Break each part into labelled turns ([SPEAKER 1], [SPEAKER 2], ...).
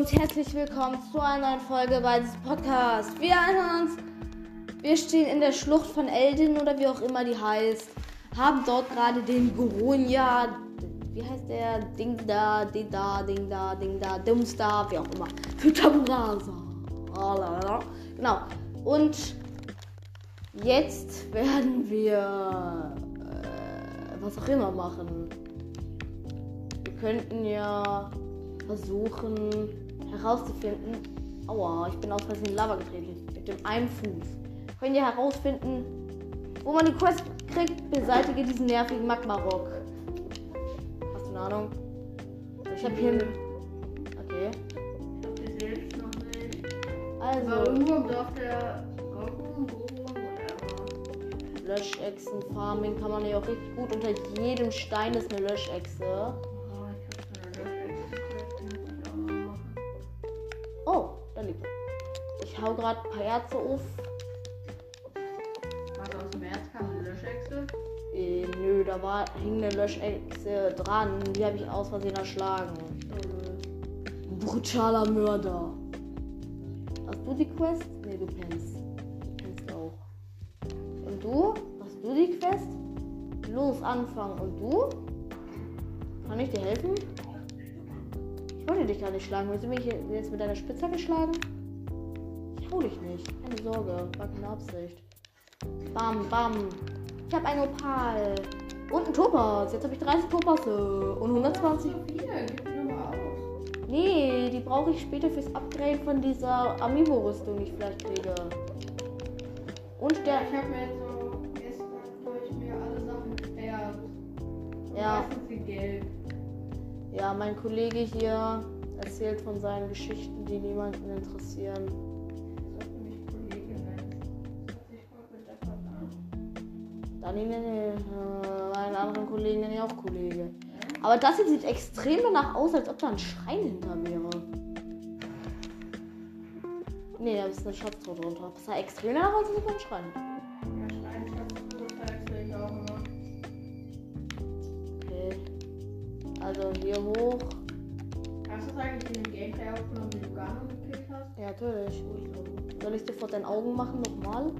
[SPEAKER 1] und herzlich willkommen zu einer neuen Folge bei diesem Podcast. Wir erinnern uns, wir stehen in der Schlucht von Eldin oder wie auch immer die heißt, haben dort gerade den Goronia, wie heißt der? Ding da, Ding da, Ding da, Ding da, Dimstar, wie auch immer, für Taburasa. Genau. Und jetzt werden wir äh, was auch immer machen. Wir könnten ja versuchen herauszufinden. Aua, ich bin aus Versehen in Lava getreten. Mit dem einen Fuß. Können ihr herausfinden, wo man die Quest kriegt, beseitige diesen nervigen Magma-Rock. Hast du eine Ahnung? Ich habe hier. Okay.
[SPEAKER 2] Ich hab die selbst noch nicht.
[SPEAKER 1] Also,
[SPEAKER 2] Aber irgendwo im Dorf der Goku, Goku, whatever.
[SPEAKER 1] Löschechsen, Farming kann man ja auch richtig gut. Unter jedem Stein ist eine Löschechse.
[SPEAKER 2] Ich
[SPEAKER 1] hau gerade ein paar Erze auf.
[SPEAKER 2] Was aus dem März kam eine Löschechse?
[SPEAKER 1] Äh, nö, da war, hing eine Löschechse dran. Die habe ich aus Versehen erschlagen. Brutaler Mörder. Hast du die Quest? Nee, du pennst. Du pennst auch. Und du? Hast du die Quest? Los, anfangen. Und du? Kann ich dir helfen? Ich wollte dich gar nicht schlagen. Willst du mich jetzt mit deiner Spitzhacke schlagen? Ich nicht. Keine Sorge. War keine Absicht. Bam, bam. Ich habe ein Opal. Und ein Topaz. Jetzt habe ich 30 Topaze. Und 120.
[SPEAKER 2] So viele, gib die nochmal aus.
[SPEAKER 1] Nee, die brauche ich später fürs Upgrade von dieser Amiibo-Rüstung, die ich vielleicht kriege. Und
[SPEAKER 2] Ja,
[SPEAKER 1] der.
[SPEAKER 2] ich hab mir jetzt so gestern ich mir alle Sachen gefärbt.
[SPEAKER 1] Ja.
[SPEAKER 2] Meistens gelb.
[SPEAKER 1] Ja, mein Kollege hier erzählt von seinen Geschichten, die niemanden interessieren.
[SPEAKER 2] An.
[SPEAKER 1] Dann nenne äh, meinen anderen Kollegen nenne ich auch Kollege.
[SPEAKER 2] Ja?
[SPEAKER 1] Aber das hier sieht extrem danach aus, als ob da ein Schrein hinter wäre. Nee, da ist eine Schatztruhe drunter. Das sah extrem danach aus, als ob da ein Schrein.
[SPEAKER 2] Ja, Steinschatz, zeigst ich auch immer.
[SPEAKER 1] Okay. Also hier hoch.
[SPEAKER 2] Hast du das eigentlich in dem Gameplay aufgenommen, wie du Gano gekillt hast?
[SPEAKER 1] Ja, natürlich. Soll ich sofort deine Augen machen nochmal?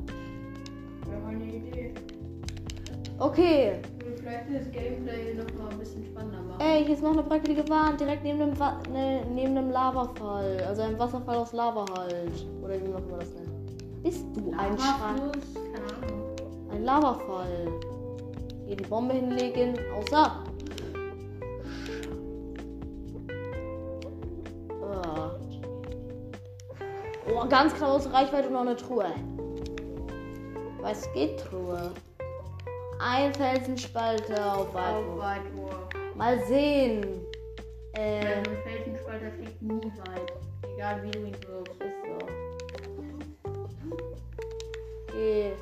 [SPEAKER 2] Wäre mal eine Idee.
[SPEAKER 1] Okay.
[SPEAKER 2] Würde vielleicht das Gameplay noch mal ein bisschen spannender machen.
[SPEAKER 1] Ey, hier ist noch eine brackelige Wand, direkt neben dem, Wa ne, neben dem Lavafall. Also ein Wasserfall aus Lava halt. Oder wie man das nennt. Bist du ein?
[SPEAKER 2] Lavafluss? Keine Ahnung.
[SPEAKER 1] Ein Lavafall. Hier die Bombe hinlegen. Außer. Ah. Oh, ganz knapp aus Reichweite und noch eine Truhe. Was geht Truhe? Ein Felsenspalter auf Weitwurf.
[SPEAKER 2] Weitwurf.
[SPEAKER 1] Mal sehen. Ähm,
[SPEAKER 2] Ein Felsenspalter fliegt nie weit. Egal wie du ihn wirfst.
[SPEAKER 1] ist so. Okay.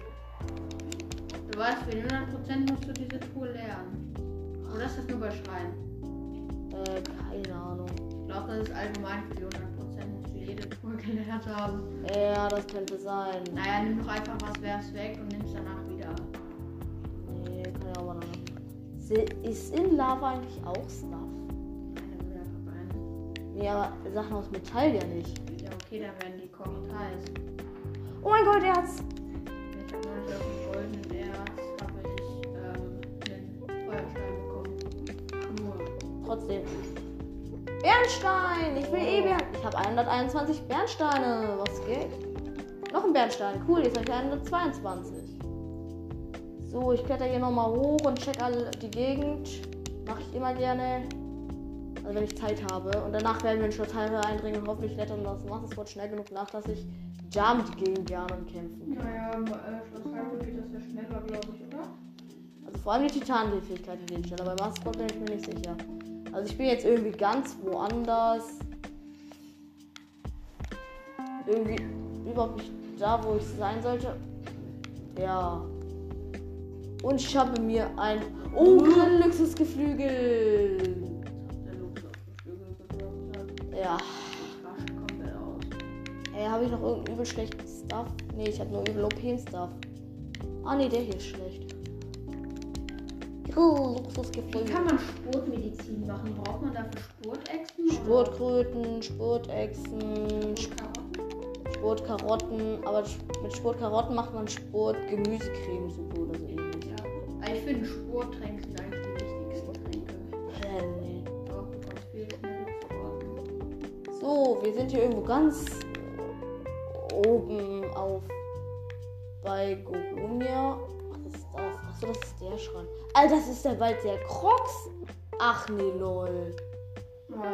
[SPEAKER 2] Du weißt, für 100% musst du diese Tour lernen. Oder ist das nur bei Schreien?
[SPEAKER 1] Äh, keine Ahnung.
[SPEAKER 2] Ich glaube, das ist allgemein für die 100% musst du jede Tour gelernt haben.
[SPEAKER 1] Ja, das könnte sein.
[SPEAKER 2] Naja, nimm doch einfach was, werf's weg und nimm's danach
[SPEAKER 1] Ist in Lava eigentlich auch Stuff? Nee, aber Sachen aus Metall ja nicht.
[SPEAKER 2] Ja, okay, dann werden die kochend heiß.
[SPEAKER 1] Oh mein Gott, Erz!
[SPEAKER 2] Ich habe neulich auf dem goldenen Erz habe ich ähm, einen Feuerstein bekommen. Nur.
[SPEAKER 1] Trotzdem. Bernstein! Ich will eh Bern. Ich habe 121 Bernsteine. Was geht? Noch ein Bernstein. Cool, jetzt habe ich 122. So, ich kletter hier nochmal hoch und check alle die Gegend. Mache ich immer gerne. Also wenn ich Zeit habe. Und danach werden wir in Stadtteile eindringen und hoffentlich klettern das Machteswort schnell genug nach, dass ich Jam gegen Dianen kämpfen kann.
[SPEAKER 2] Naja, im äh, Hyrule geht das ja schneller, glaube ich, oder?
[SPEAKER 1] Also vor allem die Titan-Fähigkeit gehen schneller. Bei Master bin ich mir nicht sicher. Also ich bin jetzt irgendwie ganz woanders. Irgendwie überhaupt nicht da, wo ich sein sollte. Ja. Und ich habe mir ein. Oh, ein Luxusgeflügel!
[SPEAKER 2] Der Luxus auf den Flügel gewirkt hat.
[SPEAKER 1] Ja. Ey, habe ich noch irgendeinen übel schlechten Stuff? Nee, ich habe nur übel OP-Stuff. Ah, nee, der hier ist schlecht. Luxusgefühl.
[SPEAKER 2] Wie kann man Sportmedizin machen? Braucht man dafür Sportechsen?
[SPEAKER 1] Sportkröten, Sportechsen,
[SPEAKER 2] Sportkarotten?
[SPEAKER 1] Sportkarotten. Aber mit Sportkarotten macht man Sport-Gemüsecremesuppe oder so
[SPEAKER 2] finde Sporttränke sind eigentlich die wichtigsten Tränke.
[SPEAKER 1] Äh.
[SPEAKER 2] Doch.
[SPEAKER 1] So, wir sind hier irgendwo ganz oben auf bei Goronia. Ach, das ist das. Achso, das ist der Schrein. Alter, das ist der Wald der Crocs. Ach nee, lol.
[SPEAKER 2] Was?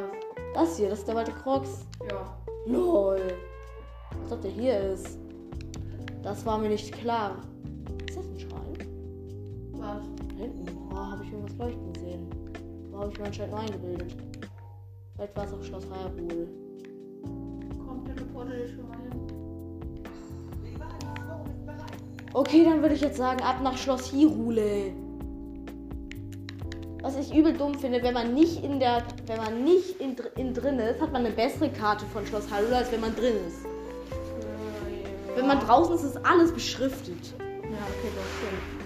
[SPEAKER 1] Das hier, das ist der Wald der Crocs.
[SPEAKER 2] Ja.
[SPEAKER 1] Lol. Als ob der hier ist. Das war mir nicht klar. Ich anscheinend nur eingebildet? Vielleicht war es auch Schloss Hyrule.
[SPEAKER 2] Kommt der Reporter dich schon mal hin?
[SPEAKER 1] Okay, dann würde ich jetzt sagen, ab nach Schloss Hyrule. Was ich übel dumm finde, wenn man nicht in der, wenn man nicht in, in drin ist, hat man eine bessere Karte von Schloss Hyrule, als wenn man drin ist. Wenn man draußen ist, ist alles beschriftet.
[SPEAKER 2] Ja, okay, das stimmt.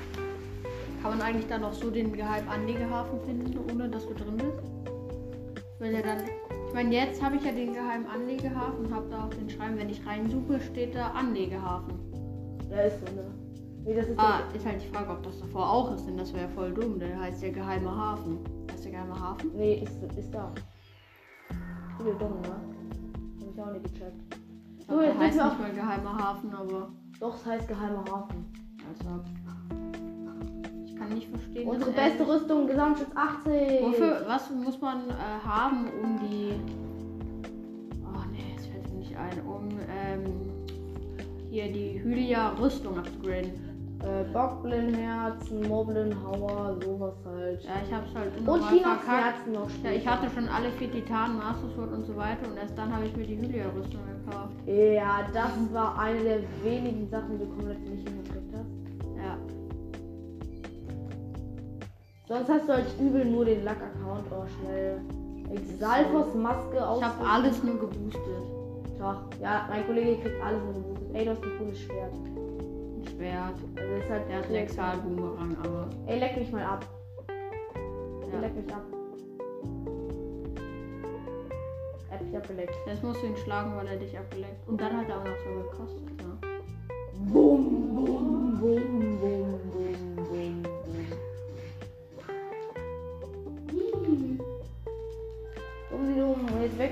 [SPEAKER 2] Kann man eigentlich dann auch so den geheimen Anlegehafen finden, ohne dass du drin bist? Weil ja dann. Ich meine, jetzt habe ich ja den geheimen Anlegehafen und habe da auf den Schreiben, wenn ich reinsuche, steht da Anlegehafen.
[SPEAKER 1] Ja, ist so, ne? Nee, das ist
[SPEAKER 2] Ah, ist halt die Frage, ob das davor auch ist, denn das wäre ja voll dumm. Der heißt ja geheime Hafen. Heißt der geheime Hafen?
[SPEAKER 1] Nee, ist, ist da. Übel dumm, ne? Hab ich auch nicht gecheckt.
[SPEAKER 2] Ich
[SPEAKER 1] So,
[SPEAKER 2] glaub,
[SPEAKER 1] jetzt
[SPEAKER 2] der heißt nicht mal geheimer Hafen, aber.
[SPEAKER 1] Doch, es heißt geheimer Hafen.
[SPEAKER 2] Also. Kann nicht verstehen.
[SPEAKER 1] Unsere
[SPEAKER 2] dass er-
[SPEAKER 1] beste Rüstung, Gesamtschutz 80.
[SPEAKER 2] Wofür, was muss man äh, haben, um die. Oh nee, es fällt mir nicht ein. Um ähm, hier die Hylia-Rüstung abzugraden.
[SPEAKER 1] Äh, Bockblin-Herzen, Moblin-Hauer, sowas halt.
[SPEAKER 2] Ja, ich hab's halt
[SPEAKER 1] Und Chinas
[SPEAKER 2] verkackt.
[SPEAKER 1] Herzen noch
[SPEAKER 2] Ja, ich hatte schon alle vier Titanen, Master Sword und so weiter und erst dann habe ich mir die Hylia-Rüstung gekauft.
[SPEAKER 1] Ja, das war eine der wenigen Sachen, die du komplett nicht hingekriegt Sonst hast du halt übel nur den Lack-Account oh, schnell. Exalfos Maske aus.
[SPEAKER 2] Ich habe alles nur geboostet.
[SPEAKER 1] Doch, ja, mein Kollege kriegt alles nur geboostet. Ey, du hast ein cooles Schwert.
[SPEAKER 2] Ein Schwert.
[SPEAKER 1] Also ist halt
[SPEAKER 2] Der hat Lexal-Boomerang, aber.
[SPEAKER 1] Ey, leck mich mal ab.
[SPEAKER 2] Ja.
[SPEAKER 1] leck mich ab. Er hat mich abgeleckt.
[SPEAKER 2] Jetzt musst du ihn schlagen, weil er dich abgelenkt. Und dann hat er auch noch so gekostet, ne?
[SPEAKER 1] Bum, bum, bum, bum,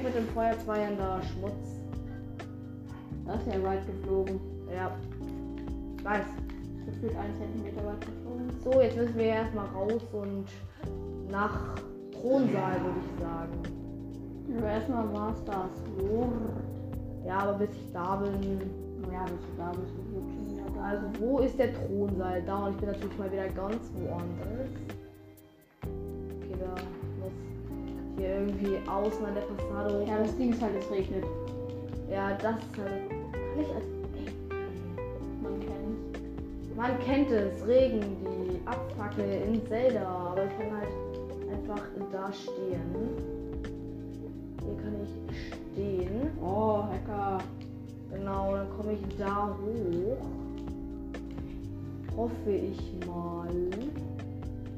[SPEAKER 1] mit dem Feuerzweiern da. Schmutz.
[SPEAKER 2] Da ist ja weit geflogen.
[SPEAKER 1] Ja. Ich weiß.
[SPEAKER 2] Gefühlt einen Zentimeter weit geflogen.
[SPEAKER 1] So, jetzt müssen wir erstmal raus und nach Thronsaal, würde ich sagen.
[SPEAKER 2] Aber erstmal Master Sword.
[SPEAKER 1] Ja, aber bis ich da bin.
[SPEAKER 2] Ja, bis du da bist, da.
[SPEAKER 1] Also, wo ist der Thronsaal? Da und ich bin natürlich mal wieder ganz woanders. Hier irgendwie außen an der Fassade hoch.
[SPEAKER 2] Ja, das Ding ist halt, es regnet.
[SPEAKER 1] Ja, das ist halt. Kann ich als.
[SPEAKER 2] Man kennt's.
[SPEAKER 1] Man kennt es, Regen, die Abfacke in Zelda, aber ich kann halt einfach da stehen. Hier kann ich stehen.
[SPEAKER 2] Oh, Hacker.
[SPEAKER 1] Genau, dann komme ich da hoch. Hoffe ich mal.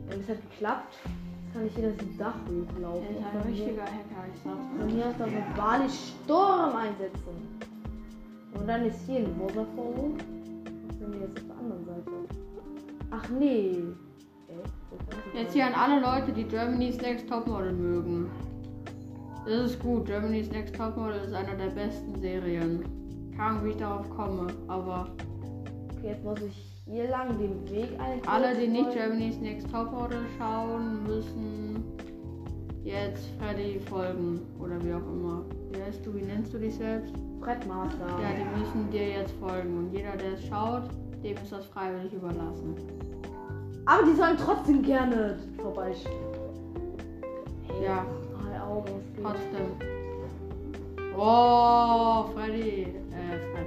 [SPEAKER 1] Wenn es hat geklappt, kann ich hier das Dach hochlaufen.
[SPEAKER 2] Er ist
[SPEAKER 1] Und
[SPEAKER 2] ein richtiger Hacker, ich sag's dir.
[SPEAKER 1] hier darf ich Bali Sturm einsetzen. Und dann ist hier ein Wasserfall. Was sind wir jetzt auf der anderen Seite? Ach nee. Okay, ist
[SPEAKER 2] Jetzt hier an alle Leute, die Germany's Next Topmodel mögen. Das ist gut. Germany's Next Topmodel ist einer der besten Serien. Keine Ahnung, wie ich darauf komme, aber
[SPEAKER 1] Okay, jetzt muss ich hier lang den Weg ein.
[SPEAKER 2] alle, die nicht Germany's Next Topmodel schauen, müssen jetzt Freddy folgen oder wie auch immer. Wie heißt du? Wie nennst du dich selbst?
[SPEAKER 1] Brettmaster.
[SPEAKER 2] Ja, die müssen dir jetzt folgen und jeder, der es schaut, dem ist das freiwillig überlassen.
[SPEAKER 1] Aber die sollen trotzdem gerne vorbeischauen. Hey,
[SPEAKER 2] Ja.
[SPEAKER 1] Drei Augen.
[SPEAKER 2] Trotzdem. Oh, Freddy. Äh, Fred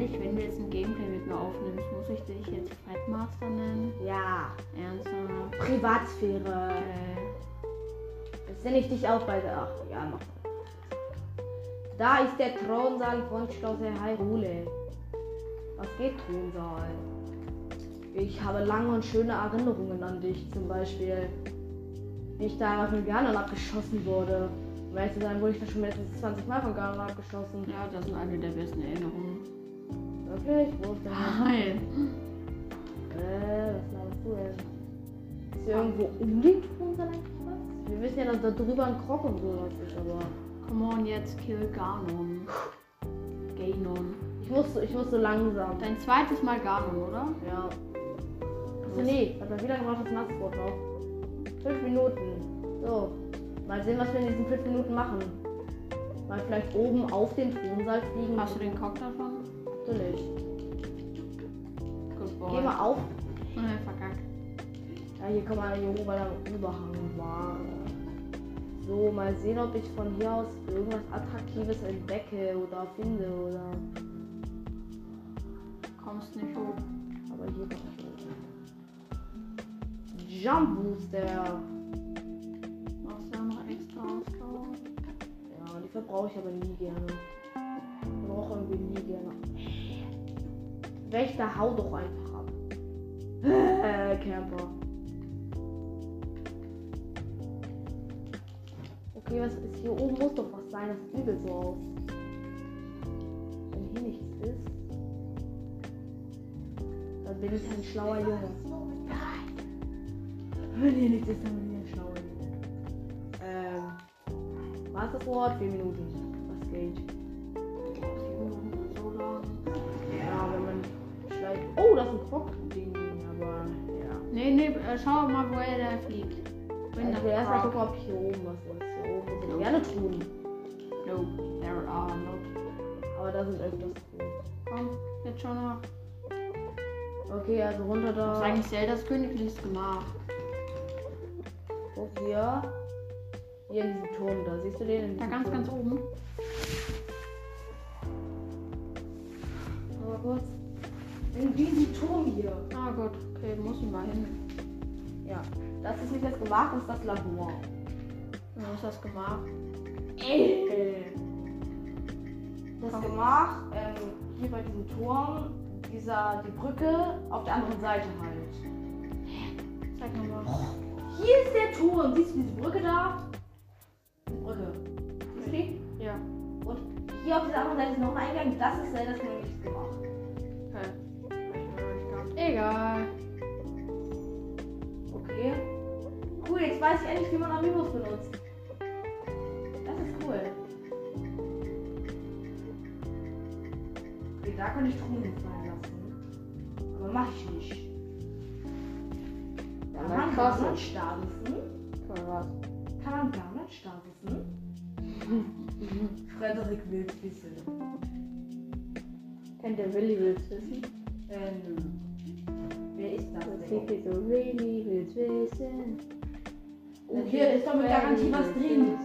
[SPEAKER 2] ehrlich, wenn du jetzt ein Gameplay mit mir aufnimmst, muss ich dich jetzt Fred Master nennen?
[SPEAKER 1] Ja,
[SPEAKER 2] Ernsthaft?
[SPEAKER 1] Privatsphäre.
[SPEAKER 2] Äh,
[SPEAKER 1] Jetzt nenne ich dich auch bei der. Ach, ja, mach. Da ist der Thronsaal von Schloss Hyrule. Was geht, Thronsaal? Ich habe lange und schöne Erinnerungen an dich, zum Beispiel, wie ich da von Ganon abgeschossen wurde. Weißt du, dann wurde ich da schon mindestens 20 Mal von Ganon abgeschossen.
[SPEAKER 2] Ja, das sind eine der besten Erinnerungen.
[SPEAKER 1] Ist denn das?
[SPEAKER 2] Nein.
[SPEAKER 1] Äh, was laberst du denn? Ist hier irgendwo um den Thronsaal eigentlich was? Wir wissen ja, dass da drüber ein Krog und sowas ist, aber.
[SPEAKER 2] Come on, jetzt kill Ganon. Ganon.
[SPEAKER 1] Ich muss, ich muss so langsam.
[SPEAKER 2] Dein zweites Mal Ganon, oder?
[SPEAKER 1] Ja. Achso, nee, hat man wieder gemacht das Nassbrot noch. Fünf Minuten. So. Mal sehen, was wir in diesen fünf Minuten machen. Mal vielleicht oben auf den Thronsaal fliegen.
[SPEAKER 2] Hast du den Cock davon?
[SPEAKER 1] Natürlich.
[SPEAKER 2] Good boy.
[SPEAKER 1] Geh mal auf.
[SPEAKER 2] Äh, verkackt.
[SPEAKER 1] Ja, hier kann man hier hoch, weil da ein Überhang war. So, mal sehen, ob ich von hier aus irgendwas Attraktives entdecke oder finde oder.
[SPEAKER 2] Kommst nicht hoch.
[SPEAKER 1] Aber hier kann ich hoch. Jump Booster.
[SPEAKER 2] Machst du ja noch extra Ausdauer?
[SPEAKER 1] Ja, die verbrauche ich aber nie gerne. Nie gerne. Wächter, hau doch einfach ab. Äh, Camper. Okay, was ist hier oben? Muss doch was sein. Das sieht übel so aus. Wenn hier nichts ist, dann bin ich ein schlauer Junge. Wenn hier nichts ist, dann bin ich ein schlauer Junge. Ähm. Masterwort, 4 Minuten.
[SPEAKER 2] Äh, schau mal, woher der fliegt. Wenn
[SPEAKER 1] Ich will erst mal gucken, ob hier oben was ist. Hier oben sind gerne Truhen.
[SPEAKER 2] No, there are not.
[SPEAKER 1] Aber da sind öfters Truhen.
[SPEAKER 2] Komm, jetzt schon nach.
[SPEAKER 1] Okay, also runter
[SPEAKER 2] Das ist
[SPEAKER 1] da.
[SPEAKER 2] eigentlich Zeldas königliches Gemach.
[SPEAKER 1] Guck hier. Hier in diesem Turm da. Siehst du den?
[SPEAKER 2] Da ganz,
[SPEAKER 1] Turm?
[SPEAKER 2] ganz oben.
[SPEAKER 1] Aber kurz. In diesem Turm hier.
[SPEAKER 2] Ah gut, okay, muss ich mal hin.
[SPEAKER 1] Ja. Das ist nicht das Gemach, das ist das Labor.
[SPEAKER 2] Wo ist das Gemach?
[SPEAKER 1] Ey. Das
[SPEAKER 2] Komm.
[SPEAKER 1] Gemach, ähm, hier bei diesem Turm, dieser, die Brücke auf der anderen Seite halt.
[SPEAKER 2] Zeig nochmal.
[SPEAKER 1] Hier ist der Turm. Siehst du diese Brücke da? Die Brücke. Siehst du die?
[SPEAKER 2] Ja,
[SPEAKER 1] Und hier auf dieser anderen Seite ist noch ein Eingang. Das ist ja das nämlich gemacht.
[SPEAKER 2] okay. Egal.
[SPEAKER 1] Cool, jetzt weiß ich endlich, wie man Amiibos benutzt. Das ist cool. Okay, da könnte ich Truhen fallen lassen. Aber mach ich nicht. Kann
[SPEAKER 2] Ja,
[SPEAKER 1] man
[SPEAKER 2] krass.
[SPEAKER 1] Garnet starten?
[SPEAKER 2] Für was?
[SPEAKER 1] Kann man Garnet starten? Frederik will wissen.
[SPEAKER 2] Kennt der Willi will's wissen?
[SPEAKER 1] Äh, nö. Wer ist das
[SPEAKER 2] Das
[SPEAKER 1] denn?
[SPEAKER 2] geht so Willi will's wissen.
[SPEAKER 1] Oh, hier ist doch mit Garantie was drin.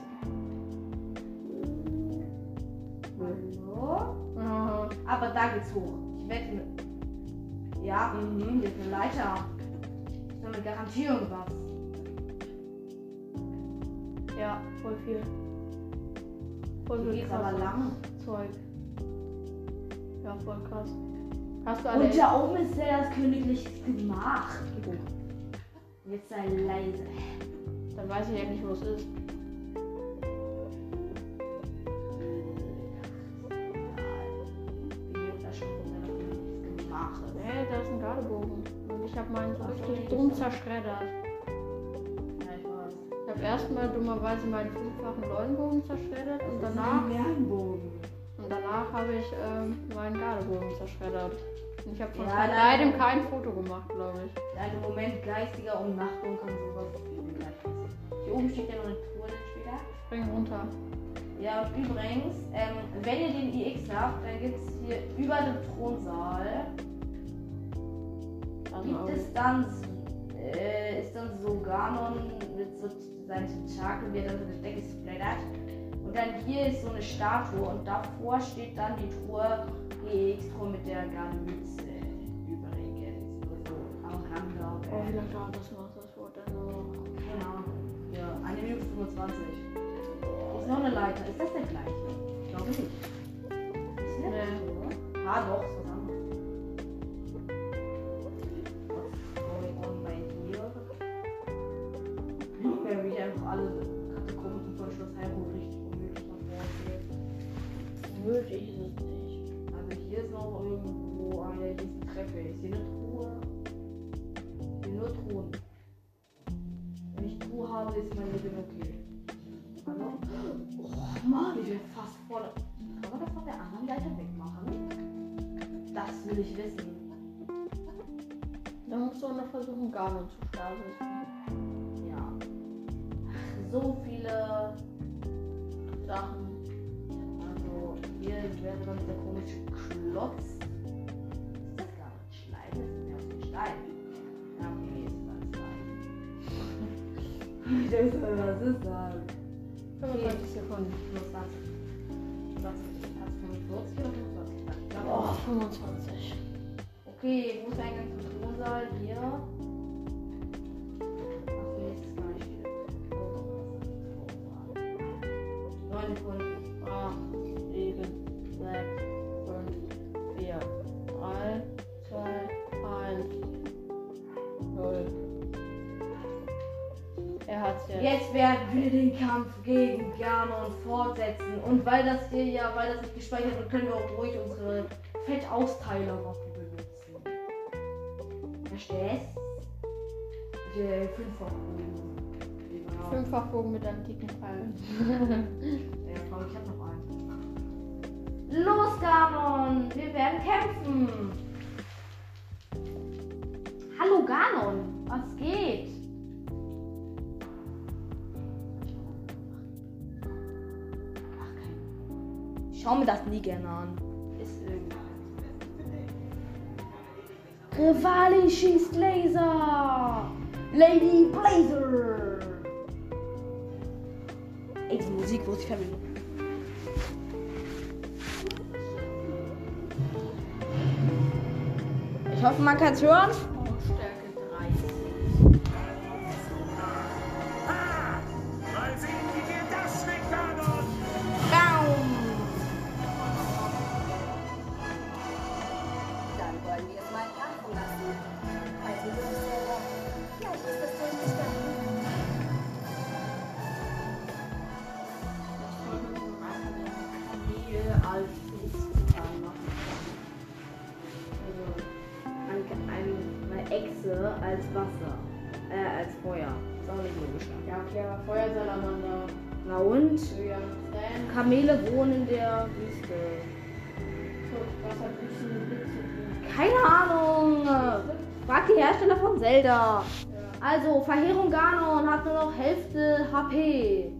[SPEAKER 1] Hallo?
[SPEAKER 2] Aha.
[SPEAKER 1] Aber da geht's hoch. Ich wette mit. Ja, mhm, hier ist eine Leiter. Ist doch mit Garantie irgendwas.
[SPEAKER 2] Ja, voll viel. Voll
[SPEAKER 1] Hier
[SPEAKER 2] viel
[SPEAKER 1] geht's aber lang.
[SPEAKER 2] Zeug. Ja, voll krass. Hast du alle.
[SPEAKER 1] Und da oben ist ja das königliche Gemach. Jetzt sei leise.
[SPEAKER 2] Dann weiß ich endlich, wo es ist. Hey, da ist ein Gardebogen. Und ich habe meinen so richtig dumm zerschreddert.
[SPEAKER 1] Ja, ich
[SPEAKER 2] habe erstmal dummerweise meinen fünffachen Leuenbogen zerschreddert und danach, und danach habe ich ähm, meinen Gardebogen zerschreddert. Und ich habe von
[SPEAKER 1] Ja,
[SPEAKER 2] beidem kein Foto gemacht, glaube ich.
[SPEAKER 1] In einem Moment geistiger Umnachtung kann sowas oben steht ja noch eine Truhe dann später.
[SPEAKER 2] Spring runter.
[SPEAKER 1] Ja, und übrigens, ähm, wenn ihr den IX habt, dann gibt es hier über dem Thronsaal,
[SPEAKER 2] Also,
[SPEAKER 1] gibt es dann, äh, ist dann so Ganon mit so seinen Tentakeln, wie er dann so eine Decke splattert. Und dann hier ist so eine Statue und davor steht dann die Truhe GX-Truhe mit der Garnmütze. Übrigens, so am Rand
[SPEAKER 2] oh, wie lange dauert das noch?
[SPEAKER 1] eine Minute 25. Ist noch eine Leiter. Ist das der gleiche? Ich glaube nicht. Ist eine. Ah, doch, ist was anderes. Going on bei dir? Wenn mich einfach alle Katakomben von Schloss Heilbronn richtig unmöglich von vorstellen.
[SPEAKER 2] Unmöglich ist es nicht.
[SPEAKER 1] Also hier ist noch irgendwo eine, die Treppe. Ist hier eine Treppe? Ich denke, was ist das?
[SPEAKER 2] 25 Sekunden.
[SPEAKER 1] 25. 20, hast du 45 oder 25? Ich glaube,
[SPEAKER 2] Oh, 25.
[SPEAKER 1] Okay, wo ist der Eingang den Kampf gegen Ganon fortsetzen. Und weil das hier ja, weil das nicht gespeichert wird, können wir auch ruhig unsere Fettausteilerwaffe benutzen. Verstehst? Der Fünferbogen. Ja,
[SPEAKER 2] Fünffachbogen mit antiken Pfeilen.
[SPEAKER 1] ja, Frau, ich hab noch einen. Los, Ganon! Wir werden kämpfen! Kein. Ich schau mir das nie gerne an. Ist irgendwie. Rivali schießt Laser! Lady Blazer! Ey, die Musik muss ich verbinden. Ich hoffe, man kann es hören.
[SPEAKER 2] Ja.
[SPEAKER 1] Also, Verheerung Ganon hat nur noch Hälfte HP.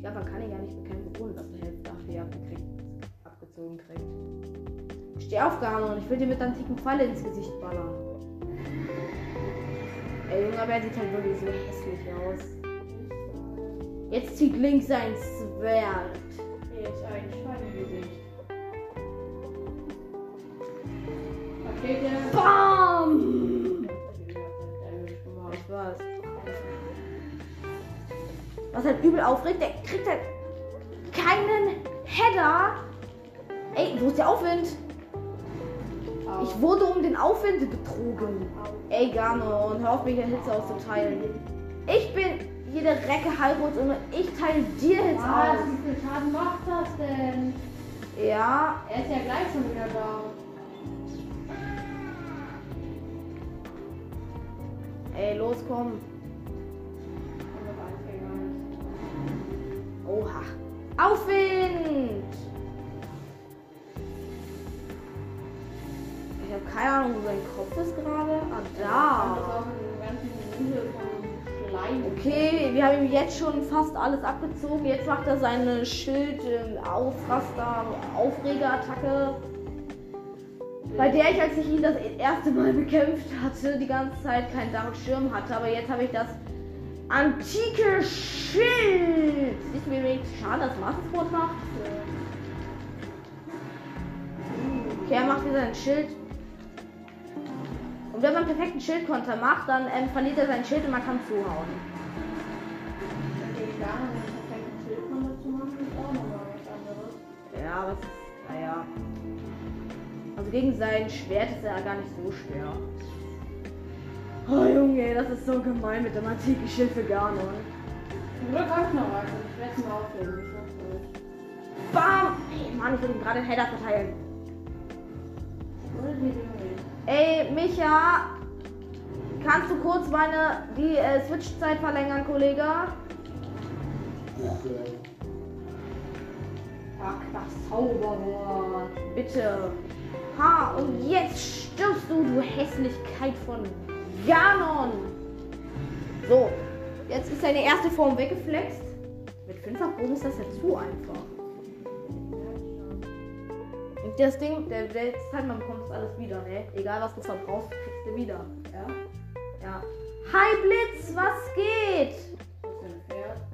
[SPEAKER 1] Ja, man kann ihn gar nicht bekämpfen, ohne dass er Hälfte HP abgekriegt, abgezogen kriegt. Steh auf, Ganon. Ich will dir mit antiken Pfeile ins Gesicht ballern. Ey, Junge, aber er sieht halt wirklich so hässlich aus. Jetzt zieht Link sein Schwert.
[SPEAKER 2] Ist ein Schweingesicht. Was steht der?
[SPEAKER 1] BAM! Was halt übel aufregt, der kriegt halt keinen Header. Ey, wo ist der Aufwind? Ich wurde um den Aufwind betrogen. Ey, Ganon, hör auf, mir hier Hitze auszuteilen. Ich bin der Recke Hyruls und ich teile dir Hits
[SPEAKER 2] Was?
[SPEAKER 1] aus.
[SPEAKER 2] Wie viel Schaden macht das denn?
[SPEAKER 1] Ja,
[SPEAKER 2] Er ist ja gleich schon wieder da.
[SPEAKER 1] ey, los, komm. Oha. Aufwind! Ich habe keine Ahnung, wo sein Kopf ist gerade. Ah, da. Okay, wir haben ihm jetzt schon fast alles abgezogen. Jetzt macht er seine Schild ähm, Aufraster Aufregerattacke. Bei der ich, als ich ihn das erste Mal bekämpft hatte, die ganze Zeit keinen Dark Schirm hatte. Aber jetzt habe ich das antike Schild. Siehst du, wie wenig Schaden das Mastersport macht? Okay, er macht hier sein Schild. Und wenn man perfekten Schildkonter macht, dann ähm, verliert er sein Schild und man kann zuhauen.
[SPEAKER 2] Ist was.
[SPEAKER 1] Ja, es ist, naja. Also gegen sein Schwert ist er gar nicht so schwer. Oh Junge, das ist so gemein mit dem antiken Schild für Ganon.
[SPEAKER 2] Zum Glück habe ich noch was. Ich werde es mal aufheben. Ich nicht.
[SPEAKER 1] Bam! Ey, Mann, ich will ihm gerade einen Header verteilen. Ey, Micha, kannst du kurz meine die äh, Switch-Zeit verlängern, Kollege?
[SPEAKER 2] Fuck, das Zauberwort.
[SPEAKER 1] Bitte. Ha, und jetzt stirbst du, du Hässlichkeit von Ganon. So, jetzt ist deine erste Form weggeflext. Mit 5 Bogen ist das ja zu einfach. Und das Ding, der, der jetzt man bekommt das alles wieder, ne? Egal was du verbrauchst, kriegst du wieder.
[SPEAKER 2] Ja?
[SPEAKER 1] Ja. Hi Blitz, was geht?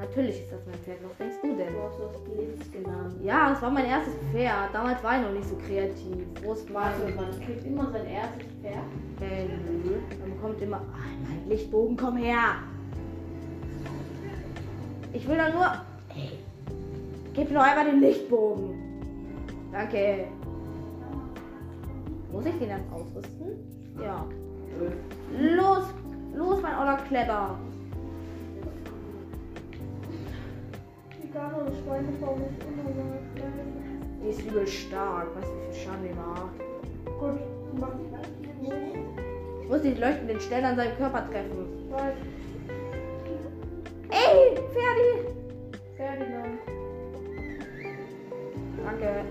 [SPEAKER 1] Natürlich ist das mein Pferd. Was denkst du denn?
[SPEAKER 2] Du hast das Blitz genannt.
[SPEAKER 1] Ja, das war mein erstes Pferd. Damals war ich noch nicht so kreativ. Wo ist mein...
[SPEAKER 2] man kriegt immer sein erstes Pferd.
[SPEAKER 1] Äh, nö. Man bekommt immer... Ah, mein Lichtbogen, komm her! Ich will doch nur... Ey. Gib mir doch einmal den Lichtbogen. Danke. Muss ich den dann ausrüsten? Ja. Los! Los, mein Oller Kletter!
[SPEAKER 2] Garne und Schweineform ist immer so
[SPEAKER 1] Die ist übel stark. Weißt du, wie viel Schaden die macht?
[SPEAKER 2] Gut, mach ich
[SPEAKER 1] Ich muss die leuchtenden Stellen an seinem Körper treffen. Ey, Ferdi!
[SPEAKER 2] Ferdinand.
[SPEAKER 1] Danke.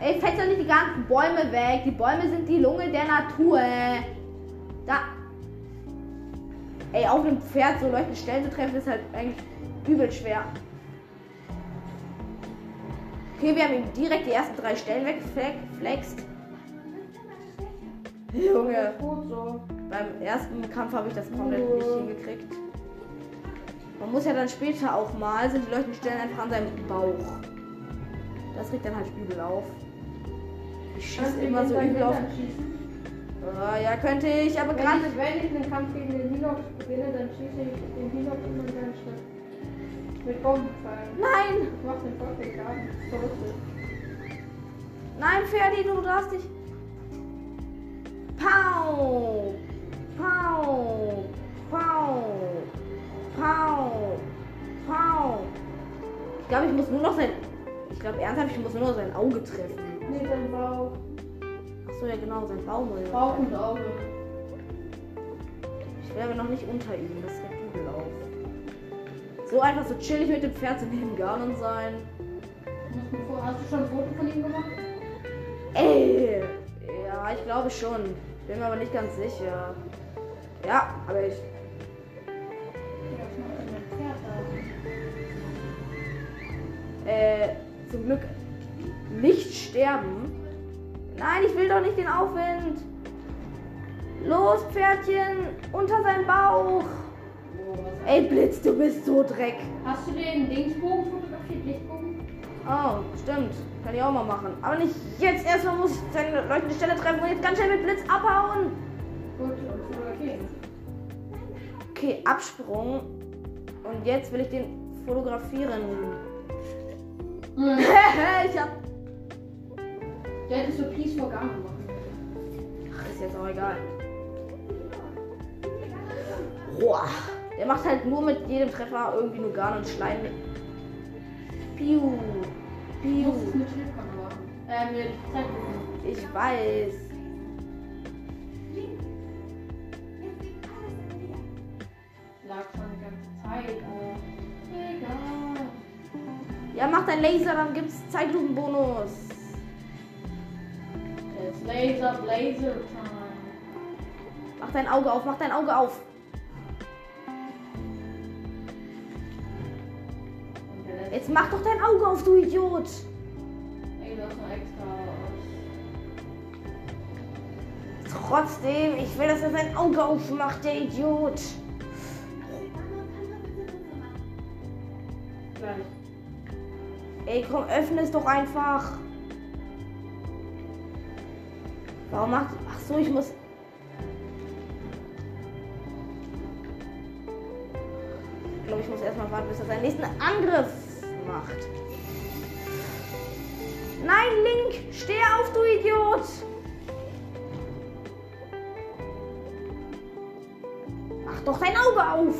[SPEAKER 1] Ey, fetzt doch nicht die ganzen Bäume weg. Die Bäume sind die Lunge der Natur. Da. Ey, auf einem Pferd so leuchtende Stellen zu treffen, ist halt eigentlich übel schwer. Okay, wir haben ihm direkt die ersten drei Stellen weggeflext. Junge,
[SPEAKER 2] so.
[SPEAKER 1] beim ersten Kampf habe ich das komplett nicht hingekriegt. Man muss ja dann später auch mal, sind die leuchtenden Stellen einfach an seinem Bauch. Das regt dann halt übel auf. Ich schieße immer so übel auf. Ah, ja, könnte ich, aber gerade.
[SPEAKER 2] wenn ich einen Kampf gegen den Hinox beginne, dann schieße ich den Hinox immer in seinen Mit Bombenpfeilen.
[SPEAKER 1] Nein!
[SPEAKER 2] Ich mach den Schaden. Verrückt.
[SPEAKER 1] Nein, Ferdi, du darfst dich. Pau! Pau! Pau! Pau! Pau! Ich glaube, ich muss nur noch sein. Ich glaube ernsthaft, ich muss nur noch sein Auge treffen.
[SPEAKER 2] Nee, dein Bauch.
[SPEAKER 1] Achso, ja genau, sein was.
[SPEAKER 2] Bauch und Auge.
[SPEAKER 1] Ich will aber noch nicht unter ihm, das regt übel auf. So einfach so chillig mit dem Pferd zu neben Garnon sein.
[SPEAKER 2] Hast du schon ein Foto von ihm gemacht?
[SPEAKER 1] Ey! Ja, ich glaube schon. Bin mir aber nicht ganz sicher. Ja, aber ich. Äh, zum Glück nicht sterben. Nein, ich will doch nicht den Aufwind. Los, Pferdchen, unter seinen Bauch.
[SPEAKER 2] Oh,
[SPEAKER 1] Ey, Blitz, du bist so Dreck.
[SPEAKER 2] Hast du den Dingsbogen fotografiert? Lichtbogen?
[SPEAKER 1] Oh, stimmt. Kann ich auch mal machen. Aber nicht jetzt. Erstmal muss ich seine leuchtende Stelle treffen und jetzt ganz schnell mit Blitz abhauen.
[SPEAKER 2] Gut, fotografieren.
[SPEAKER 1] Okay, Absprung. Und jetzt will ich den fotografieren. ich hab.
[SPEAKER 2] Der hätte so Peace for machen können.
[SPEAKER 1] Ach, ist jetzt auch egal. Boah. Der macht halt nur mit jedem Treffer irgendwie nur Garn und Schleim. Piu. Piu.
[SPEAKER 2] Äh.
[SPEAKER 1] Ich weiß.
[SPEAKER 2] Lag schon die ganze Zeit. Äh, egal.
[SPEAKER 1] Ja, mach dein Laser, dann gibt's Zeitlupenbonus.
[SPEAKER 2] It's Laser Blazer Time.
[SPEAKER 1] Mach dein Auge auf, mach dein Auge auf. Jetzt mach doch dein Auge auf, du Idiot.
[SPEAKER 2] Ey, das noch extra.
[SPEAKER 1] Trotzdem, ich will, dass er sein Auge aufmacht, der Idiot. Ey, komm, öffne es doch einfach. Warum macht. Ach so, ich muss. Ich glaube, ich muss erstmal warten, bis er seinen nächsten Angriff gemacht. Nein, Link, steh auf, du Idiot! Mach doch dein Auge auf!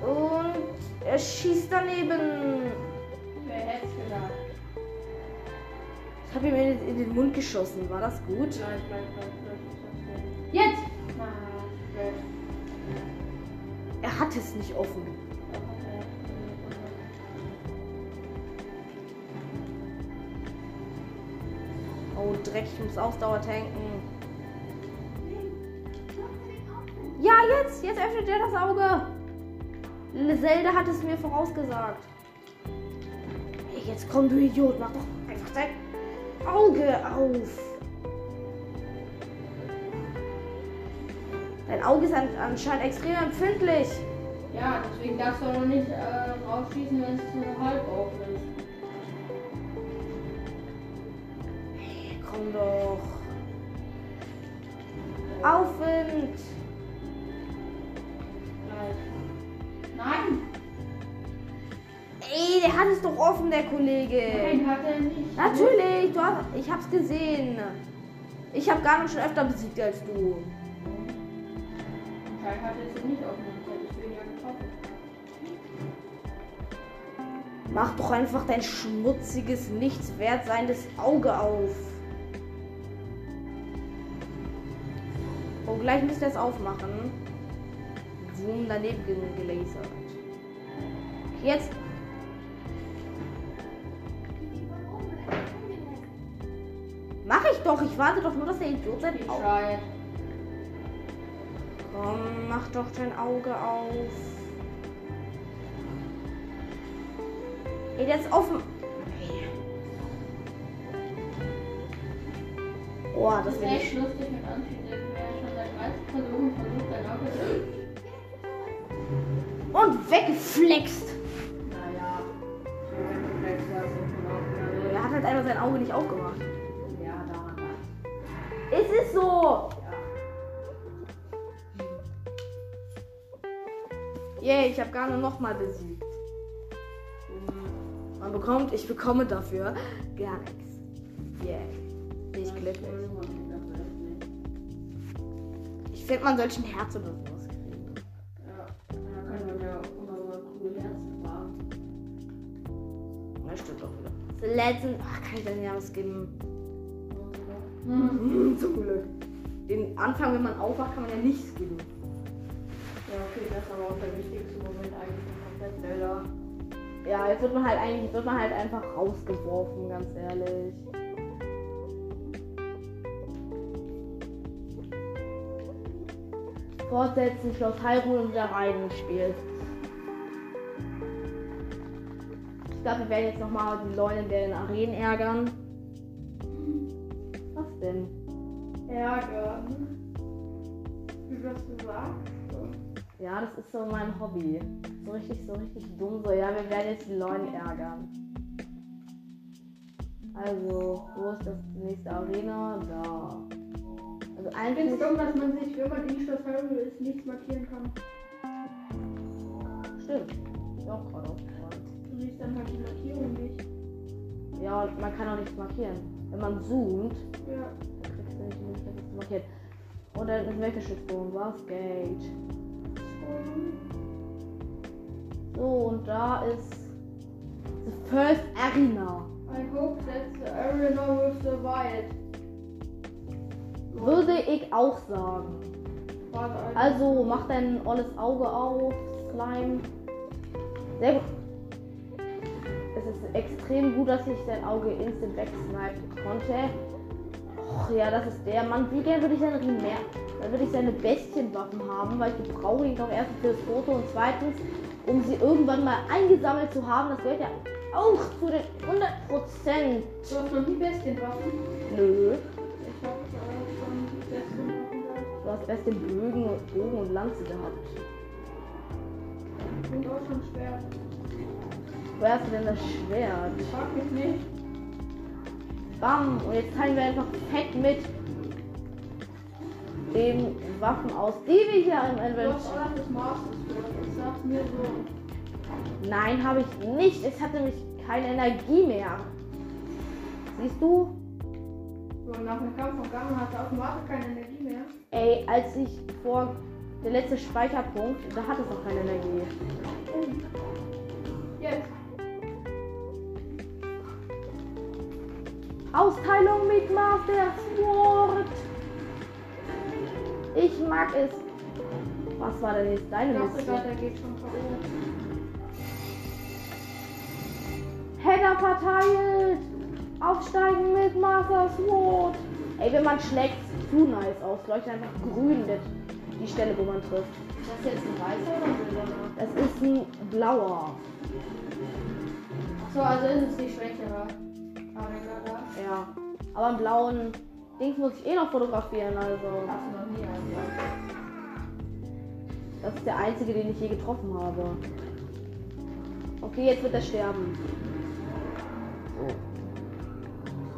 [SPEAKER 1] Und er schießt daneben. Ich habe ihm in den Mund geschossen. War das gut?
[SPEAKER 2] Nein, nein, nein,
[SPEAKER 1] nein. Hat es nicht offen. Oh, Dreck, ich muss Ausdauer tanken. Ja, jetzt! Jetzt öffnet er das Auge! Zelda hat es mir vorausgesagt. Hey, jetzt komm, du Idiot, mach doch einfach dein Auge auf. Dein Auge ist an, anscheinend extrem empfindlich.
[SPEAKER 2] Ja, deswegen darfst du auch noch nicht äh, rausschießen, wenn es zu halb auf ist.
[SPEAKER 1] Komm doch. Aufwind.
[SPEAKER 2] Gleich. Nein!
[SPEAKER 1] Ey, der hat es doch offen, der Kollege.
[SPEAKER 2] Nein, hat er nicht.
[SPEAKER 1] Natürlich, du hast, ich hab's gesehen. Ich hab gar nicht schon öfter besiegt als du.
[SPEAKER 2] Anscheinend hat er es nicht offen.
[SPEAKER 1] Mach doch einfach dein schmutziges, nichts wert seiendes Auge auf. Oh, gleich müsst ihr es aufmachen. Zoom daneben ge- gelasert. Jetzt. Mach ich doch. Ich warte doch nur, dass der Idiot sein Auge. Komm, mach doch dein Auge auf. Ey, der ist offen. Oh, das
[SPEAKER 2] Das
[SPEAKER 1] ich.
[SPEAKER 2] echt lustig mit Anfühlen. Wer schon seit 30 Versuchen versucht, ein Auge zu.
[SPEAKER 1] Und weggeflext.
[SPEAKER 2] Naja. Nicht.
[SPEAKER 1] Er hat halt einfach sein Auge nicht aufgemacht.
[SPEAKER 2] Ja, daran lag
[SPEAKER 1] Es ist so. Yay, ich habe Garne nochmal besiegt. Man bekommt, ich bekomme dafür gar nichts. Yay. Bin ich glücklich. Ich finde, man sollte ein Herz oder sowas kriegen.
[SPEAKER 2] Ja, da kann man ja auch immer mal coole Herzen fragen.
[SPEAKER 1] Das stimmt auch wieder. Letzten. Ach, kann ich dann ja was geben?
[SPEAKER 2] Mhm.
[SPEAKER 1] Zum Glück. Den Anfang, wenn man aufwacht, kann man ja nichts geben.
[SPEAKER 2] Ja, okay, das ist aber auch der wichtigste Moment eigentlich komplett Zelda.
[SPEAKER 1] Ja, jetzt wird man halt eigentlich, wird man halt einfach rausgeworfen, ganz ehrlich. Fortsetzen, Schloss Hyrule und wieder rein ins Spiel. Ich glaube, wir werden jetzt nochmal die Leute in den Arenen ärgern. Was denn?
[SPEAKER 2] Ärger. Wie das du sagst.
[SPEAKER 1] Ja, das ist so mein Hobby. So richtig, so richtig dumm. So, ja, wir werden jetzt die Leute ärgern. Also, wo ist das die nächste Arena? Da. Also
[SPEAKER 2] Ich
[SPEAKER 1] eigentlich.
[SPEAKER 2] finde es dumm, dass man sich, wenn man in Schloss Hyrule ist, nichts markieren kann.
[SPEAKER 1] Stimmt. Ist auch gerade aufgefallen.
[SPEAKER 2] Du siehst dann halt die Markierung nicht.
[SPEAKER 1] Ja, und man kann auch nichts markieren. Wenn man zoomt,
[SPEAKER 2] Ja.
[SPEAKER 1] dann kriegst du nicht die Möglichkeit, nichts zu markieren. Und dann ist So, und da ist. The First Arena.
[SPEAKER 2] I hope that the arena will survive.
[SPEAKER 1] Würde ich auch sagen. Also mach dein olles Auge auf, Slime. Sehr gut. Es ist extrem gut, dass ich dein Auge instant wegsnipen konnte. Och, ja, das ist der Mann. Wie gerne würde ich seine Primär, dann würde ich seine Bestienwaffen haben, weil ich brauche ihn doch erstens fürs Foto und zweitens, um sie irgendwann mal eingesammelt zu haben. Das gehört ja auch zu den 100 Prozent.
[SPEAKER 2] Du hast noch nie Bestienwaffen.
[SPEAKER 1] Nö.
[SPEAKER 2] Ich hab schon Bestienwaffen.
[SPEAKER 1] Du hast Bögen, und- Bogen und Lanze gehabt.
[SPEAKER 2] Und auch schon schwer.
[SPEAKER 1] Woher hast du denn das Schwert?
[SPEAKER 2] Frag mich nicht.
[SPEAKER 1] Bam! Und jetzt teilen wir einfach fett mit den Waffen aus, die wir hier im Inventar.
[SPEAKER 2] So.
[SPEAKER 1] Nein, habe ich nicht. Es hatte nämlich keine Energie mehr. Siehst du?
[SPEAKER 2] So, nach dem Kampf von Gammon hatte automatisch keine Energie mehr.
[SPEAKER 1] Ey, als ich vor der letzte Speicherpunkt, da hat es noch keine Energie.
[SPEAKER 2] Jetzt.
[SPEAKER 1] Austeilung mit Master Sword. Ich mag es. Was war denn jetzt
[SPEAKER 2] Ich
[SPEAKER 1] deine Mission?
[SPEAKER 2] gerade, der geht schon K.O.
[SPEAKER 1] Header verteilt. Aufsteigen mit Master Sword. Ey, wenn man schlägt, zu nice aus. Leuchtet einfach grün mit die Stelle, wo man trifft.
[SPEAKER 2] Ist das jetzt ein weißer oder ein silberner?
[SPEAKER 1] Das ist ein blauer.
[SPEAKER 2] Achso, also ist es die schwächere. Karina da.
[SPEAKER 1] Ja. Aber einen blauen Dings muss ich eh noch fotografieren, also.
[SPEAKER 2] Hast du noch nie einen.
[SPEAKER 1] Das ist der einzige, den ich je getroffen habe. Okay, jetzt wird er sterben.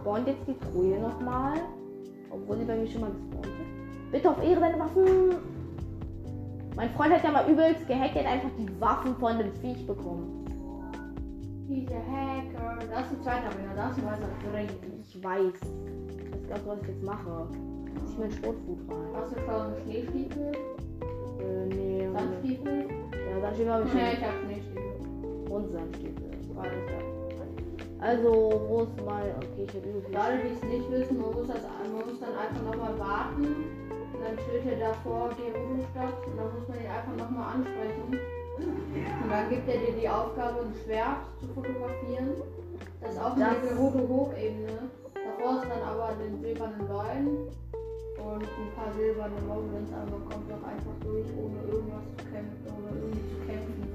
[SPEAKER 1] Spawnt jetzt die Truhe nochmal. Obwohl sie bei mir schon mal gespawnt ist. Bitte auf Ehre deine Waffen. Mein Freund hat ja mal übelst gehackt, er hat einfach die Waffen von dem Viech bekommen.
[SPEAKER 2] Diese Hacker. Das ist ein zweiter Ringer, das ist ein.
[SPEAKER 1] Ich weiß. Glaube, was ich jetzt mache. Ich mein Schrotfood rein.
[SPEAKER 2] Hast du schon Schneestiefel?
[SPEAKER 1] Äh, nee.
[SPEAKER 2] Sandstiefel?
[SPEAKER 1] Ja, Sandstiefel habe ich
[SPEAKER 2] Nee, ich
[SPEAKER 1] schon.
[SPEAKER 2] hab Schneestiefel.
[SPEAKER 1] Und Sandstiefel.
[SPEAKER 2] Beides, ja.
[SPEAKER 1] Also, wo ist mein. Okay, ich habe
[SPEAKER 2] Für alle, die es nicht wissen, man muss, das, man muss dann einfach nochmal warten. Und dann steht er davor Gerudo statt. Und dann muss man ihn einfach nochmal ansprechen. Und dann gibt er dir die Aufgabe, ein Schwert zu fotografieren. Das ist auch eine
[SPEAKER 1] Das-
[SPEAKER 2] Gerudo Hochebene. Ist dann aber den silbernen Leuen und ein paar silberne Moblins, aber kommt doch einfach durch, ohne irgendwas zu kämpfen, ohne irgendwie zu kämpfen.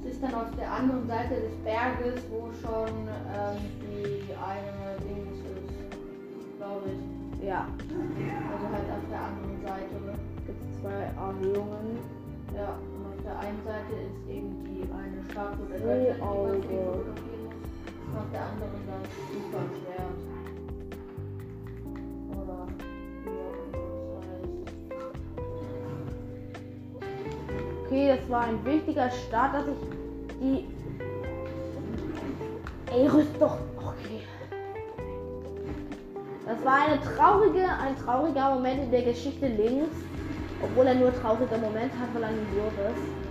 [SPEAKER 2] Es ist dann auf der anderen Seite des Berges, wo schon ähm, die eine Dings ist, glaube ich.
[SPEAKER 1] Ja,
[SPEAKER 2] Also halt auf der anderen Seite. Ne?
[SPEAKER 1] gibt es zwei Erhöhungen.
[SPEAKER 2] Ja, und auf der einen Seite ist eben die eine Statue der Göttin, die auf der anderen immer das heißt.
[SPEAKER 1] Okay, das war ein wichtiger Start, dass ich die. Ey, rüst doch. Okay. Das war eine traurige, ein trauriger Moment in der Geschichte links. Obwohl er nur trauriger Moment hat, weil er ein Wurf ist.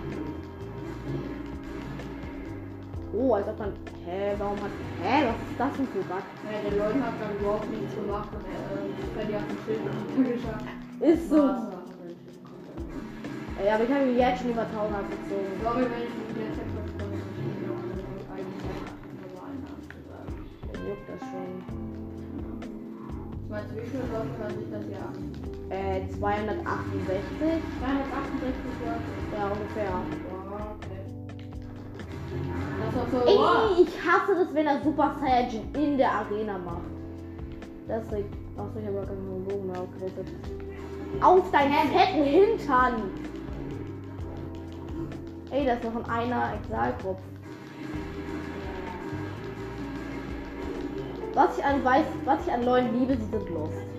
[SPEAKER 1] Oh, als ob man. Hä, warum hat. Hä, was ist das denn für Bug?
[SPEAKER 2] Ja, der Leute hat dann überhaupt nichts gemacht und er äh, dir auf dem Schild geschafft.
[SPEAKER 1] Ist so. Ey, aber ich habe jetzt schon über 1000 abgezogen.
[SPEAKER 2] Sorry, wenn ich mich jetzt etwas von den eigentlich normalen Namen.
[SPEAKER 1] Dann juckt das schon.
[SPEAKER 2] Ich meine, wie viel Leute kann sich das ja an?
[SPEAKER 1] Äh, 268.
[SPEAKER 2] 268 Leute.
[SPEAKER 1] Ja, ungefähr.
[SPEAKER 2] Das ist Boah.
[SPEAKER 1] ich hasse das, wenn er Super Saiyajin in der Arena macht. Das regt. Achso, ich habe gar keinen Bogen mehr. Das ist Auf deinen fetten Hintern! Ey, da ist noch ein einer Exalkopf. Was ich an weiß, was ich an Leuten liebe, sie sind lost.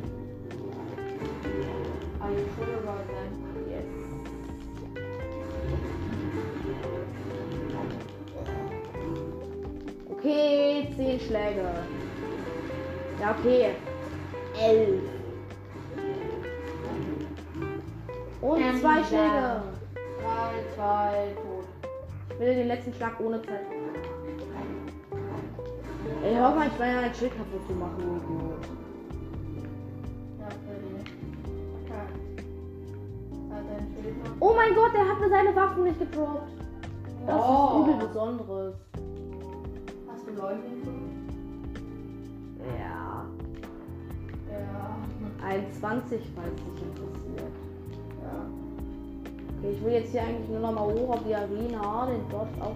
[SPEAKER 1] Schläge. Ja, okay. 11. Und
[SPEAKER 2] Ähm,
[SPEAKER 1] zwei. Schläge.
[SPEAKER 2] Drei, zwei, tot.
[SPEAKER 1] Ich will den letzten Schlag ohne Zeit. Hör mal, ich meine ein Schild kaputt zu machen.
[SPEAKER 2] er?
[SPEAKER 1] Oh mein Gott, der hat mir seine Waffen nicht gedroppt. Das
[SPEAKER 2] Oh.
[SPEAKER 1] ist übel Besonderes.
[SPEAKER 2] Hast du Leute?
[SPEAKER 1] Ja.
[SPEAKER 2] Ja.
[SPEAKER 1] Ein 20, falls dich interessiert.
[SPEAKER 2] Ja.
[SPEAKER 1] Okay, ich will jetzt hier eigentlich nur noch mal hoch auf die Arena, den dort auch.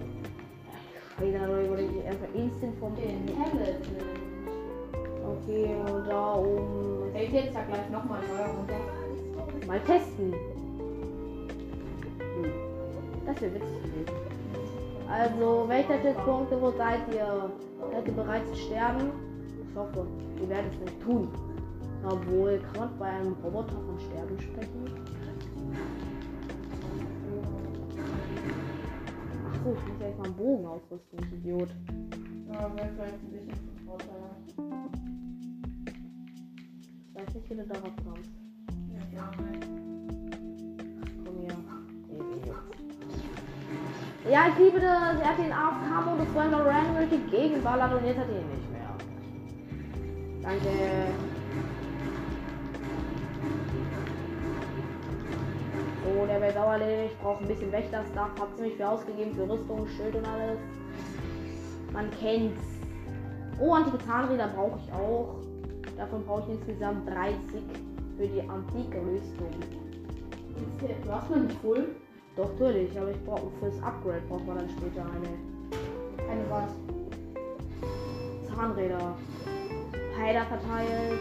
[SPEAKER 1] Scheiße, da wurde ich einfach instant vom.
[SPEAKER 2] Den Tablet.
[SPEAKER 1] Okay, und da oben.
[SPEAKER 2] Ich jetzt da gleich nochmal neu runter.
[SPEAKER 1] Mal testen. Hm. Das wäre witzig gewesen. Also, welcher Punkte, wo seid ihr? Seid ihr bereit zu sterben? Ich hoffe, ihr werdet es nicht tun. Obwohl, kann man bei einem Roboter von Sterben sprechen? Achso, ich muss ja erstmal einen Bogen ausrüsten, ich Idiot.
[SPEAKER 2] Ja, wäre vielleicht ein bisschen Vorteil.
[SPEAKER 1] Ich weiß nicht, wie du darauf kommst.
[SPEAKER 2] Ja, ja.
[SPEAKER 1] Komm her. Ja, ich liebe das. Er hat den AFK-Modus vorher noch random durch die Gegend ballert und jetzt hat er ihn nicht mehr. Danke. So, der wäre sauerlich. Ich brauche ein bisschen Wächterstuff. Hab ziemlich viel ausgegeben für Rüstung, Schild und alles. Man kennt's. Oh, antike Zahnräder brauche ich auch. Davon brauche ich insgesamt 30 für die antike Rüstung.
[SPEAKER 2] Du hast noch nicht voll?
[SPEAKER 1] Doch, natürlich, aber ich brauche fürs Upgrade braucht man dann später eine.
[SPEAKER 2] Keine was.
[SPEAKER 1] Zahnräder. Heiler verteilt.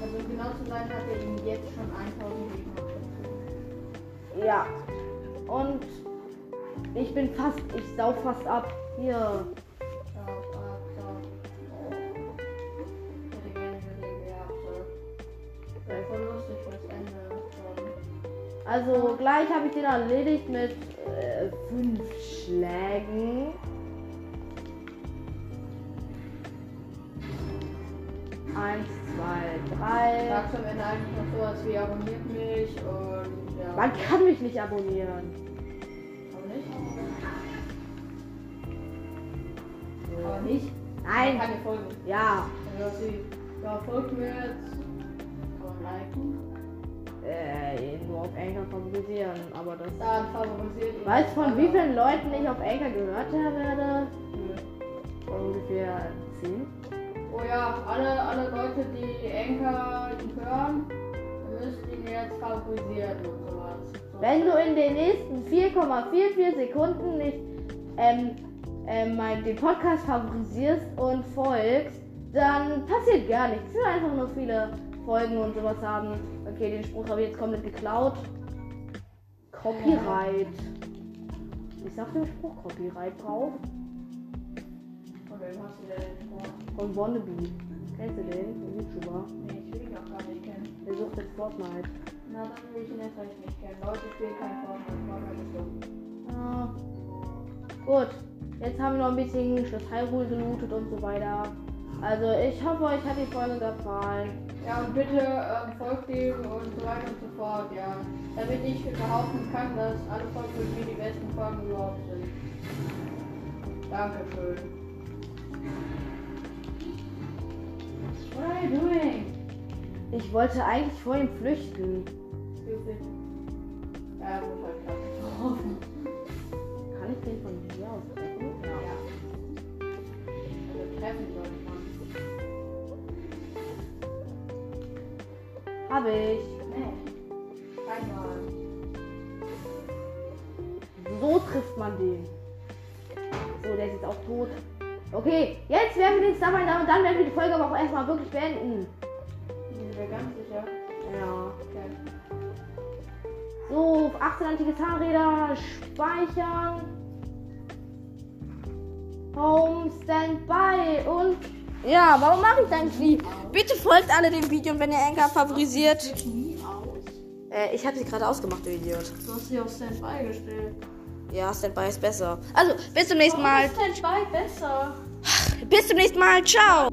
[SPEAKER 2] Also genau zu sein, hat er ihm jetzt schon 1000 Gegner.
[SPEAKER 1] Ja. Und ich bin fast, ich saug fast ab. Hier. Also gleich habe ich den erledigt mit äh, fünf Schlägen. Eins, zwei, drei.
[SPEAKER 2] Sagst am Ende eigentlich noch sowas wie abonniert mich und ja.
[SPEAKER 1] Man kann mich nicht abonnieren.
[SPEAKER 2] Aber nicht? Aber nicht?
[SPEAKER 1] Nein.
[SPEAKER 2] Keine Folgen.
[SPEAKER 1] Ja.
[SPEAKER 2] Also sie ja, folgt mir jetzt. Kann man liken.
[SPEAKER 1] Äh, nur auf Anchor favorisieren, aber das.
[SPEAKER 2] Dann favorisiert.
[SPEAKER 1] Weißt du, von wie vielen Leuten ich auf Anchor gehört werde?
[SPEAKER 2] Nö.
[SPEAKER 1] Von ungefähr 10.
[SPEAKER 2] Oh ja, alle, alle Leute, die Anchor hören, müsst ihn jetzt favorisieren und sowas. So.
[SPEAKER 1] Wenn du in den nächsten 4,44 Sekunden nicht ähm, ähm, den Podcast favorisierst und folgst, dann passiert gar nichts. Es sind einfach nur viele Folgen und sowas haben. Okay, den Spruch habe ich jetzt komplett geklaut. Copyright. Ich sag den Spruch Copyright drauf.
[SPEAKER 2] Wem hast du denn den vor?
[SPEAKER 1] Von Wannabe. Kennst du den? Den YouTuber.
[SPEAKER 2] Nee, ich will ihn auch gar nicht kennen.
[SPEAKER 1] Der sucht jetzt Fortnite.
[SPEAKER 2] Na, dann will ich ihn jetzt recht nicht kennen. Leute, ich will kein Fortnite. Mag alles so.
[SPEAKER 1] Ja. Gut, jetzt haben wir noch ein bisschen Schloss Hyrule gelootet und so weiter. Also ich hoffe, euch hat die Folge gefallen.
[SPEAKER 2] Ja, und bitte ähm, folgt ihm und so weiter und so fort, ja. Damit ich behaupten kann, dass alle Folgen mit mir die besten Folgen überhaupt sind. Dankeschön.
[SPEAKER 1] Ich wollte eigentlich vor ihm flüchten.
[SPEAKER 2] Ja, muss halt.
[SPEAKER 1] Kann ich den von hier aus treffen?
[SPEAKER 2] Ja. Also treffen sollte man.
[SPEAKER 1] Habe ich.
[SPEAKER 2] Nee. Einmal.
[SPEAKER 1] So trifft man den. So, der ist jetzt auch tot. Okay, jetzt werden wir den Star und dann werden wir die Folge aber auch erstmal wirklich beenden.
[SPEAKER 2] Sind wir ganz sicher?
[SPEAKER 1] Ja.
[SPEAKER 2] Okay.
[SPEAKER 1] So, 18 antike Zahnräder speichern. Home Standby und. Ja, warum mache ich dein Knie? Bitte folgt alle dem Video und wenn ihr Anker favorisiert. Äh, ich habe sie gerade ausgemacht, du Idiot.
[SPEAKER 2] Du hast sie auf Standby gestellt.
[SPEAKER 1] Ja, Standby ist besser. Also, bis zum nächsten Mal.
[SPEAKER 2] Standby besser?
[SPEAKER 1] Bis zum nächsten Mal. Ciao.